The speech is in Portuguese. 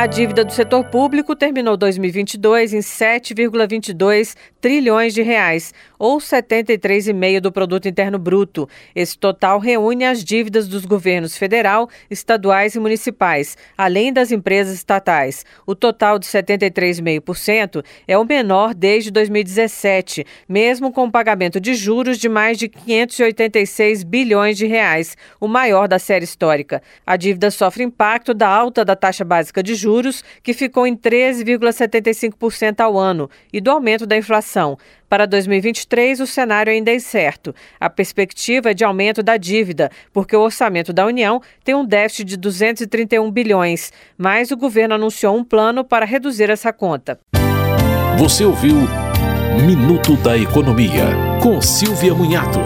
A dívida do setor público terminou 2022 em 7,22 trilhões de reais, ou 73,5 do produto interno bruto. Esse total reúne as dívidas dos governos federal, estaduais e municipais, além das empresas estatais. O total de 73,5% é o menor desde 2017, mesmo com o pagamento de juros de mais de 586 bilhões de reais, o maior da série histórica. A dívida sofre impacto da alta da taxa básica de juros, que ficou em 13,75% ao ano, e do aumento da inflação. Para 2023, o cenário ainda é incerto. A perspectiva é de aumento da dívida, porque o orçamento da União tem um déficit de 231 bilhões, mas o governo anunciou um plano para reduzir essa conta. Você ouviu Minuto da Economia, com Silvia Munhato.